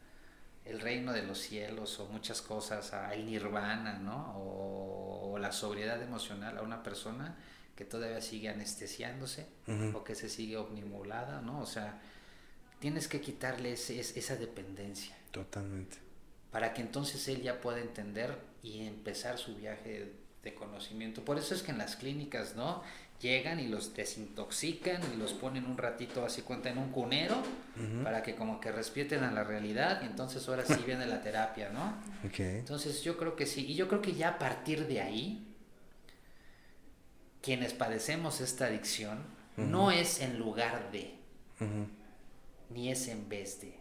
el reino de los cielos o muchas cosas, a el nirvana, ¿no? O, o la sobriedad emocional a una persona que todavía sigue anestesiándose o que se sigue omnimulada, ¿no? O sea, tienes que quitarle ese- es- esa dependencia Totalmente. Para que entonces él ya pueda entender y empezar su viaje de conocimiento. Por eso es que en las clínicas, ¿no? Llegan y los desintoxican y los ponen un ratito así cuenta en un cunero para que como que respeten a la realidad y entonces ahora sí viene la terapia, ¿no? (laughs) Ok. Entonces yo creo que sí, y yo creo que ya a partir de ahí, quienes padecemos esta adicción, no es en lugar de, ni es en vez de,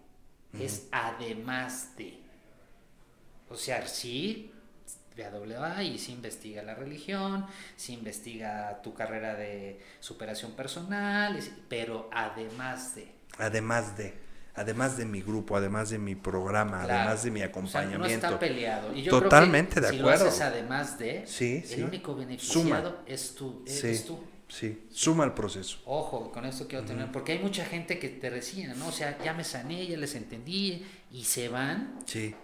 es además de. O sea, sí, ve a AA y sí investiga la religión, sí investiga tu carrera de superación personal, sí- pero además de. Además de, además de mi grupo, además de mi programa, Claro. además de mi O sea, acompañamiento. no está peleado. Y yo Totalmente creo que de si acuerdo. lo haces además de, Sí, el sí. único Suma. beneficiado es tú, sí, eres tú. sí, suma el proceso. Ojo, con esto quiero tener, porque hay mucha gente que te decía, ¿no? O sea, ya me sané, ya les entendí, y se van Sí,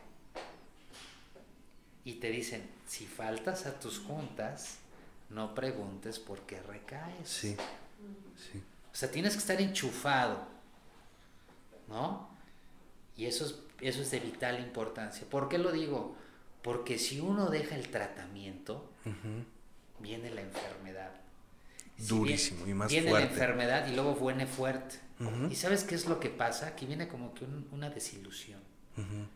y te dicen, si faltas a tus juntas, no preguntes por qué recaes. sí, sí. O sea, tienes que estar enchufado, ¿no? Y eso es, eso es de vital importancia. ¿Por qué lo digo? Porque si uno deja el tratamiento, viene la enfermedad. Si Durísimo y más viene fuerte. la enfermedad y luego viene fuerte. ¿Y sabes qué es lo que pasa? Que viene como que un- una desilusión Ujú.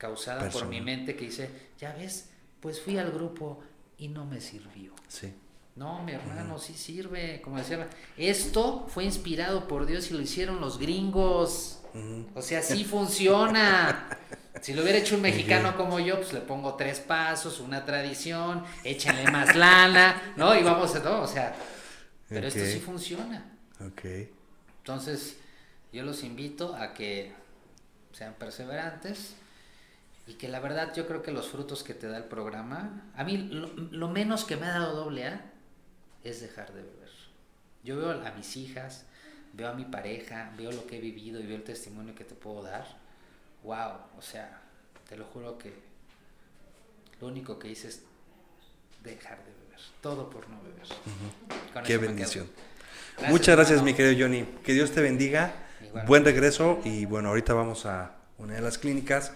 Causada por mi mente que dice, ya ves, pues fui al grupo y no me sirvió. Sí, No, mi hermano, sí sirve. Como decía, esto fue inspirado por Dios y lo hicieron los gringos. O sea, sí funciona. (laughs) Si lo hubiera hecho un mexicano como yo, pues le pongo tres pasos, una tradición, échenle más lana, ¿no? Y vamos a todo, o sea, pero esto sí funciona. ok. Entonces, yo los invito a que sean perseverantes y que la verdad yo creo que los frutos que te da el programa, a mí lo, lo menos que me ha dado doble A es dejar de beber. Yo veo a mis hijas, veo a mi pareja, veo lo que he vivido y veo el testimonio que te puedo dar. Wow, o sea, te lo juro que lo único que hice es dejar de beber, todo por no beber. Qué eso me quedo. bendición. Gracias, Muchas gracias, hermano. mi querido Johnny. Que Dios te bendiga. Igualmente. Buen regreso y bueno, ahorita vamos a una de las clínicas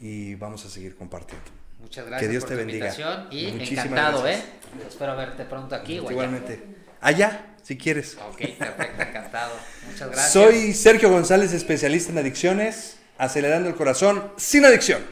y vamos a seguir compartiendo. Muchas gracias Que Dios por te tu bendiga. invitación y Muchísimas encantado, gracias. ¿eh? Espero verte pronto aquí o allá. Igualmente. Allá, si quieres. Ok, perfecto, encantado. Muchas gracias. Soy Sergio González, especialista en adicciones, acelerando el corazón sin adicción.